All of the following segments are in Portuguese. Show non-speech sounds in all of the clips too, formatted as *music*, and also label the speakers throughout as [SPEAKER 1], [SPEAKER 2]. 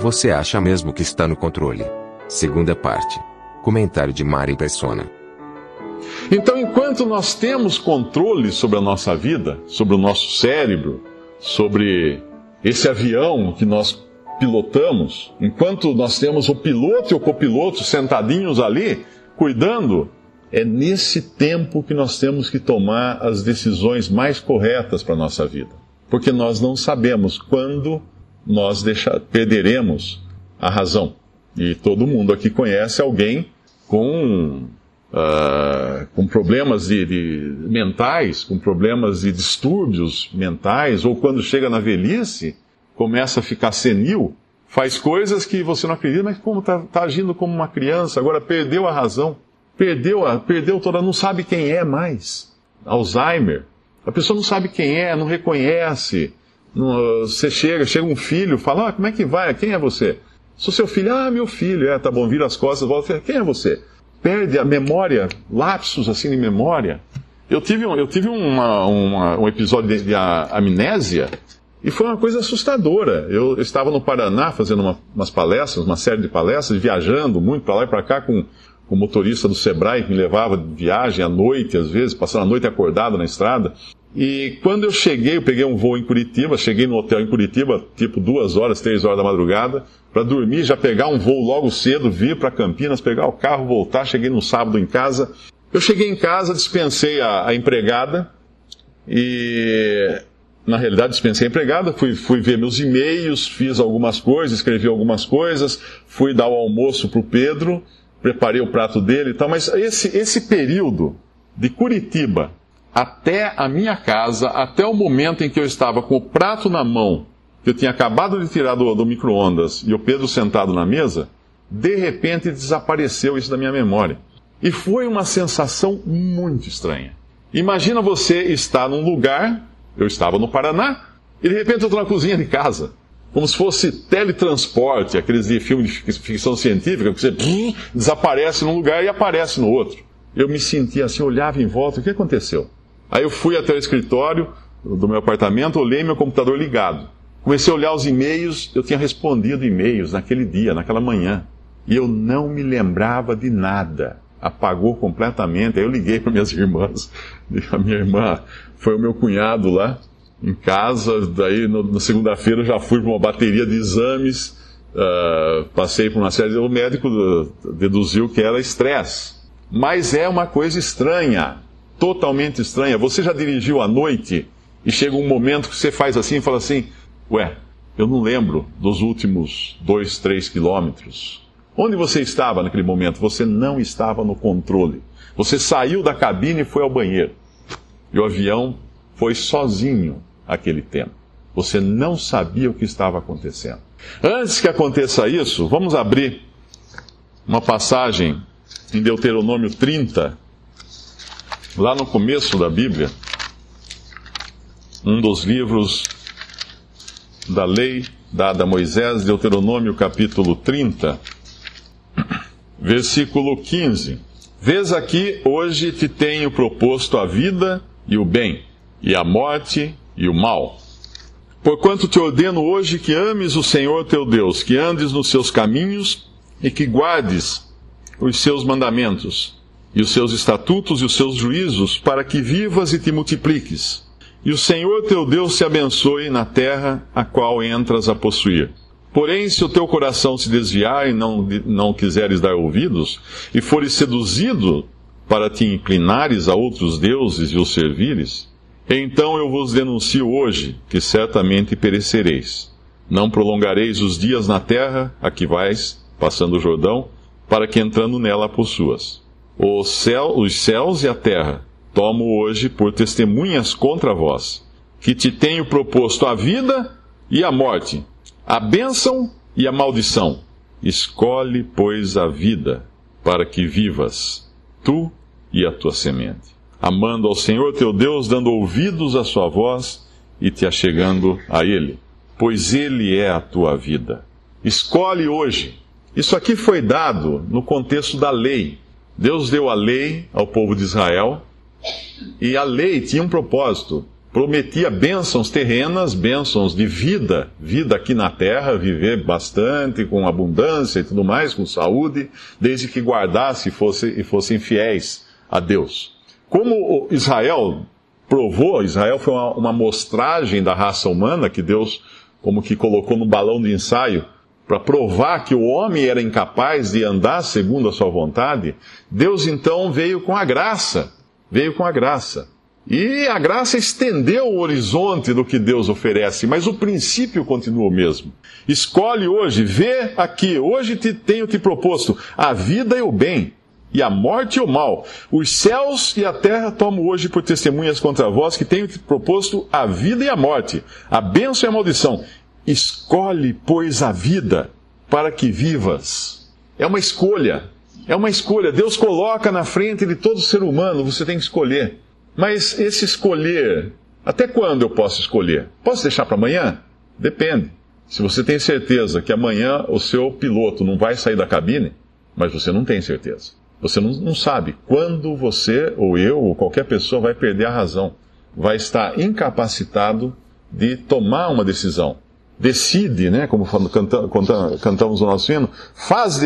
[SPEAKER 1] Você acha mesmo que está no controle? Segunda parte. Comentário de Mari Persona.
[SPEAKER 2] Então, enquanto nós temos controle sobre a nossa vida, sobre o nosso cérebro, sobre esse avião que nós pilotamos, enquanto nós temos o piloto e o copiloto sentadinhos ali, cuidando, é nesse tempo que nós temos que tomar as decisões mais corretas para a nossa vida. Porque nós não sabemos quando nós perderemos a razão. E todo mundo aqui conhece alguém com, uh, com problemas de, de, mentais, com problemas de distúrbios mentais, ou quando chega na velhice, começa a ficar senil, faz coisas que você não acredita, mas como está tá agindo como uma criança, agora perdeu a razão. Perdeu, a, perdeu toda, não sabe quem é mais. Alzheimer. A pessoa não sabe quem é, não reconhece. Você chega, chega um filho, fala, ah, como é que vai? Quem é você? Sou seu filho, ah, meu filho, é, tá bom, vira as costas, volta, quem é você? Perde a memória, lapsos assim de memória. Eu tive, eu tive uma, uma, um episódio de, de amnésia e foi uma coisa assustadora. Eu estava no Paraná fazendo uma, umas palestras, uma série de palestras, viajando muito para lá e para cá com o motorista do Sebrae que me levava de viagem à noite, às vezes, passando a noite acordado na estrada. E quando eu cheguei, eu peguei um voo em Curitiba, cheguei no hotel em Curitiba, tipo duas horas, três horas da madrugada, para dormir, já pegar um voo logo cedo, vir para Campinas, pegar o carro, voltar. Cheguei no sábado em casa. Eu cheguei em casa, dispensei a, a empregada e na realidade dispensei a empregada, fui, fui ver meus e-mails, fiz algumas coisas, escrevi algumas coisas, fui dar o almoço para o Pedro preparei o prato dele e tal, mas esse, esse período de Curitiba até a minha casa, até o momento em que eu estava com o prato na mão, que eu tinha acabado de tirar do, do micro-ondas e o Pedro sentado na mesa, de repente desapareceu isso da minha memória. E foi uma sensação muito estranha. Imagina você estar num lugar, eu estava no Paraná, e de repente eu estou na cozinha de casa como se fosse teletransporte, aqueles de filme de ficção científica, que você *laughs* desaparece num lugar e aparece no outro. Eu me sentia assim, olhava em volta, o que aconteceu? Aí eu fui até o escritório do meu apartamento, olhei meu computador ligado. Comecei a olhar os e-mails, eu tinha respondido e-mails naquele dia, naquela manhã. E eu não me lembrava de nada. Apagou completamente. Aí eu liguei para minhas irmãs. A minha irmã foi o meu cunhado lá em casa, daí no, na segunda-feira já fui para uma bateria de exames, uh, passei por uma série de... O médico deduziu que era estresse. Mas é uma coisa estranha, totalmente estranha. Você já dirigiu à noite e chega um momento que você faz assim e fala assim: Ué, eu não lembro dos últimos dois, três quilômetros. Onde você estava naquele momento? Você não estava no controle. Você saiu da cabine e foi ao banheiro. E o avião foi sozinho aquele tempo. Você não sabia o que estava acontecendo. Antes que aconteça isso, vamos abrir uma passagem em Deuteronômio 30, lá no começo da Bíblia, um dos livros da lei dada a Moisés, Deuteronômio capítulo 30, versículo 15. Vês aqui, hoje te tenho proposto a vida e o bem, e a morte e o mal. Porquanto te ordeno hoje que ames o Senhor teu Deus, que andes nos seus caminhos e que guardes os seus mandamentos, e os seus estatutos e os seus juízos, para que vivas e te multipliques. E o Senhor teu Deus te abençoe na terra a qual entras a possuir. Porém, se o teu coração se desviar e não, não quiseres dar ouvidos, e fores seduzido para te inclinares a outros deuses e os servires, então eu vos denuncio hoje que certamente perecereis. Não prolongareis os dias na terra a que vais, passando o Jordão, para que entrando nela a possuas. Céu, os céus e a terra tomo hoje por testemunhas contra vós, que te tenho proposto a vida e a morte, a bênção e a maldição. Escolhe, pois, a vida, para que vivas, tu e a tua semente, amando ao Senhor teu Deus, dando ouvidos à sua voz e te achegando a Ele, pois Ele é a tua vida. Escolhe hoje. Isso aqui foi dado no contexto da lei. Deus deu a lei ao povo de Israel e a lei tinha um propósito. Prometia bênçãos terrenas, bênçãos de vida, vida aqui na terra, viver bastante, com abundância e tudo mais, com saúde, desde que guardasse e, fosse, e fossem fiéis a Deus. Como Israel provou, Israel foi uma, uma mostragem da raça humana que Deus como que colocou no balão de ensaio para provar que o homem era incapaz de andar segundo a sua vontade, Deus então veio com a graça, veio com a graça. E a graça estendeu o horizonte do que Deus oferece, mas o princípio continua o mesmo. Escolhe hoje, vê aqui, hoje te, tenho te proposto a vida e o bem, e a morte e o mal. Os céus e a terra tomo hoje por testemunhas contra vós que tenho te proposto a vida e a morte, a bênção e a maldição. Escolhe, pois, a vida para que vivas. É uma escolha. É uma escolha. Deus coloca na frente de todo ser humano, você tem que escolher. Mas esse escolher, até quando eu posso escolher? Posso deixar para amanhã? Depende. Se você tem certeza que amanhã o seu piloto não vai sair da cabine, mas você não tem certeza. Você não, não sabe quando você, ou eu, ou qualquer pessoa vai perder a razão. Vai estar incapacitado de tomar uma decisão decide, né, como canta, canta, cantamos o nosso hino, faz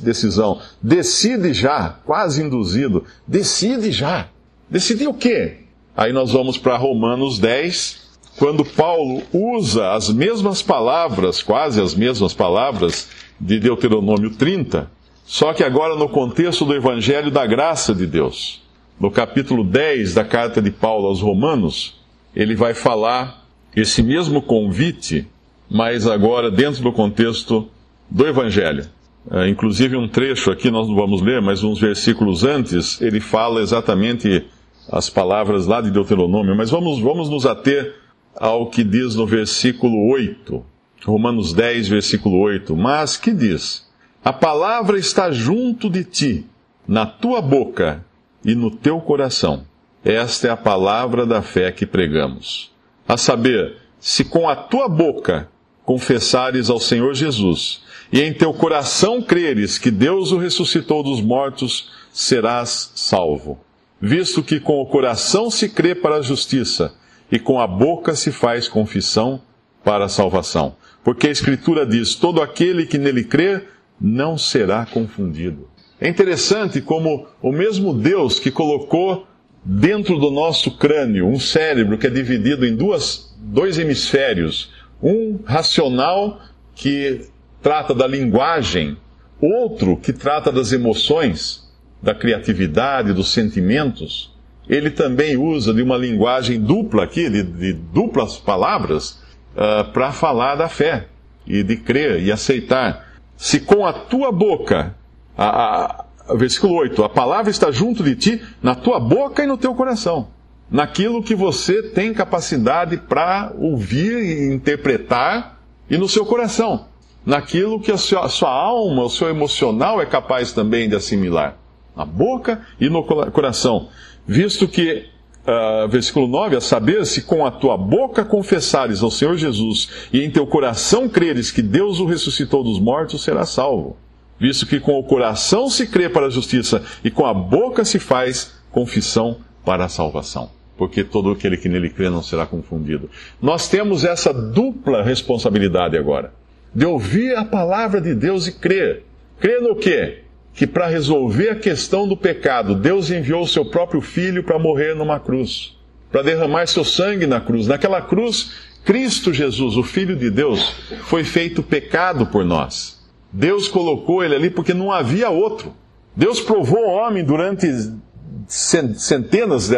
[SPEAKER 2] decisão, decide já, quase induzido, decide já. Decidir o quê? Aí nós vamos para Romanos 10, quando Paulo usa as mesmas palavras, quase as mesmas palavras, de Deuteronômio 30, só que agora no contexto do Evangelho da Graça de Deus. No capítulo 10 da carta de Paulo aos Romanos, ele vai falar esse mesmo convite mas agora dentro do contexto do Evangelho. É, inclusive, um trecho aqui nós não vamos ler, mas uns versículos antes, ele fala exatamente as palavras lá de Deuteronômio. Mas vamos, vamos nos ater ao que diz no versículo 8, Romanos 10, versículo 8. Mas que diz? A palavra está junto de ti, na tua boca e no teu coração. Esta é a palavra da fé que pregamos. A saber, se com a tua boca confessares ao Senhor Jesus, e em teu coração creres que Deus o ressuscitou dos mortos, serás salvo. Visto que com o coração se crê para a justiça, e com a boca se faz confissão para a salvação. Porque a Escritura diz: todo aquele que nele crê não será confundido. É interessante como o mesmo Deus que colocou dentro do nosso crânio um cérebro que é dividido em duas, dois hemisférios, um racional que trata da linguagem, outro que trata das emoções, da criatividade, dos sentimentos. Ele também usa de uma linguagem dupla aqui, de, de duplas palavras, uh, ah, para falar da fé e de crer e aceitar. Se com a tua boca, a, a, versículo 8, a palavra está junto de ti, na tua boca e no teu coração naquilo que você tem capacidade para ouvir e interpretar e no seu coração, naquilo que a sua, a sua, alma, o seu emocional é capaz também de assimilar, na boca e no coração, visto que, uh, versículo 9, a saber, se com a tua boca confessares ao Senhor Jesus e em teu coração creres que Deus o ressuscitou dos mortos, serás salvo. Visto que com o coração se crê para a justiça e com a boca se faz confissão para a salvação porque todo aquele que nele crê não será confundido. Nós temos essa dupla responsabilidade agora, de ouvir a palavra de Deus e crer. Crer no quê? Que para resolver a questão do pecado, Deus enviou o seu próprio filho para morrer numa cruz, para derramar seu sangue na cruz. Naquela cruz, Cristo Jesus, o Filho de Deus, foi feito pecado por nós. Deus colocou ele ali porque não havia outro. Deus provou o homem durante centenas,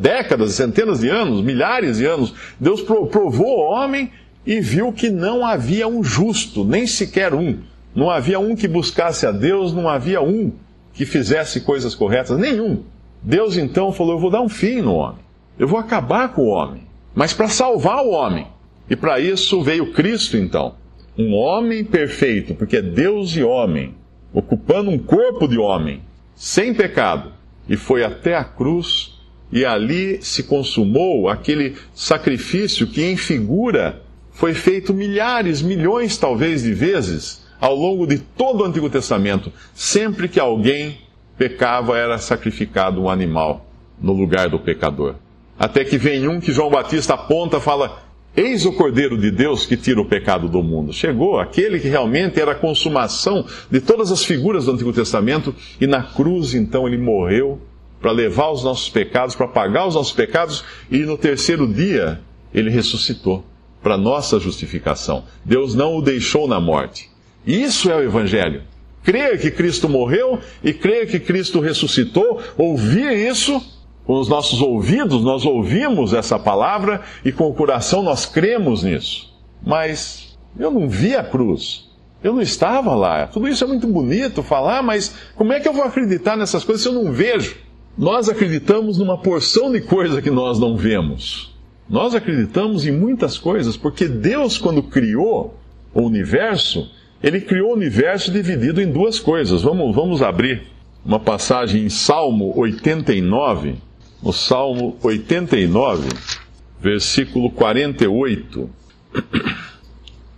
[SPEAKER 2] décadas, centenas de anos, milhares de anos, Deus provou o homem e viu que não havia um justo, nem sequer um. Não havia um que buscasse a Deus, não havia um que fizesse coisas corretas, nenhum. Deus então falou: Eu vou dar um fim no homem, eu vou acabar com o homem. mas para salvar o homem. E para isso veio Cristo, então. Um homem perfeito, porque é Deus e homem, ocupando um corpo de homem, sem pecado, e foi até a cruz, e ali se consumou aquele sacrifício que, em figura, foi feito milhares, milhões talvez de vezes ao longo de todo o Antigo Testamento. Sempre que alguém pecava, era sacrificado um animal no lugar do pecador. Até que vem um que João Batista aponta, fala: Eis o Cordeiro de Deus que tira o pecado do mundo. Chegou aquele que realmente era a consumação de todas as figuras do Antigo Testamento, e na cruz então ele morreu para levar os nossos pecados, para pagar os nossos pecados, e no terceiro dia ele ressuscitou para nossa justificação. Deus não o deixou na morte. Isso é o Evangelho. Crer que Cristo morreu e crer que Cristo ressuscitou, ouvir isso com os nossos ouvidos, nós ouvimos essa palavra e com o coração nós cremos nisso. Mas eu não vi a cruz. Eu não estava lá. Tudo isso é muito bonito falar, mas como é que eu vou acreditar nessas coisas se eu não vejo? Nós acreditamos numa porção de coisa que nós não vemos. Nós acreditamos em muitas coisas porque Deus, quando criou o universo, ele criou o universo dividido em duas coisas. Vamos, vamos abrir uma passagem em Salmo 89 no Salmo 89, versículo 48.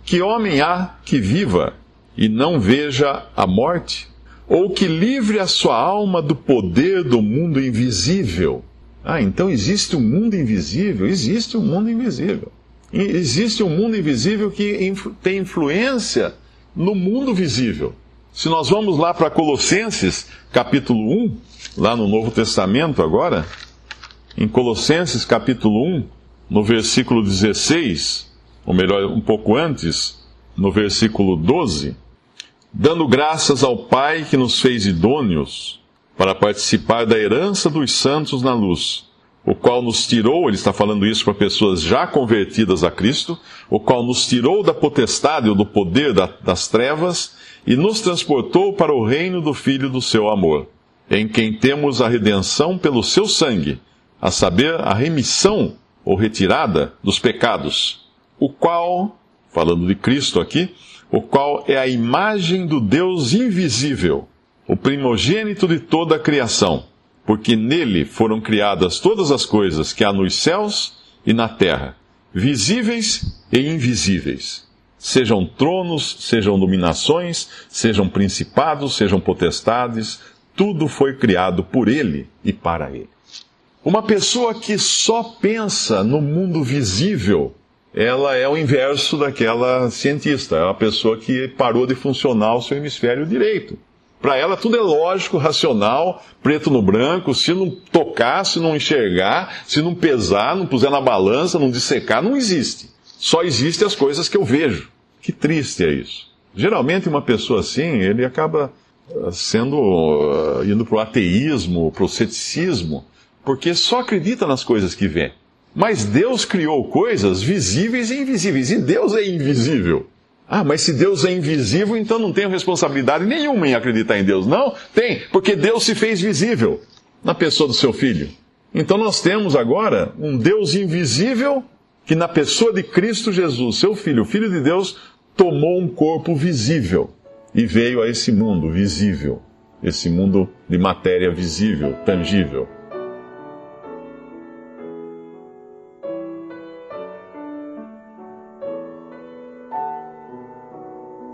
[SPEAKER 2] Que homem há que viva e não veja a morte? Ou que livre a sua alma do poder do mundo invisível? Ah, então existe um mundo invisível? Existe um mundo invisível. Existe um mundo invisível que tem influência no mundo visível. Se nós vamos lá para Colossenses, capítulo 1, lá no Novo Testamento agora, em Colossenses capítulo 1, no versículo 16, ou melhor, um pouco antes, no versículo 12, dando graças ao Pai que nos fez idôneos para participar da herança dos santos na luz, o qual nos tirou, ele está falando isso para pessoas já convertidas a Cristo, o qual nos tirou da potestade ou do poder das trevas e nos transportou para o reino do Filho do seu amor, em quem temos a redenção pelo seu sangue a saber, a remissão ou retirada dos pecados, o qual, falando de Cristo aqui, o qual é a imagem do Deus invisível, o primogênito de toda a criação, porque nele foram criadas todas as coisas que há nos céus e na terra, visíveis e invisíveis. Sejam tronos, sejam dominações, sejam principados, sejam potestades, tudo foi criado por ele e para ele. Uma pessoa que só pensa no mundo visível, ela é o inverso daquela cientista. É uma pessoa que parou de funcionar o seu hemisfério direito. Para ela tudo é lógico, racional, preto no branco. Se não tocar, se não enxergar, se não pesar, não puser na balança, não dissecar, não existe. Só existem as coisas que eu vejo. Que triste é isso. Geralmente uma pessoa assim, ele acaba ah, sendo uh, indo para o ateísmo, para o ceticismo, porque só acredita nas coisas que vê. Mas Deus criou coisas visíveis e invisíveis, e Deus é invisível. Ah, mas se Deus é invisível, então não tenho responsabilidade nenhuma em acreditar em Deus. Não, tem, porque Deus se fez visível na pessoa do seu filho. Então nós temos agora um Deus invisível que, na pessoa de Cristo Jesus, seu filho, o filho de Deus, tomou um corpo visível e veio a esse mundo visível, esse mundo de matéria visível, tangível.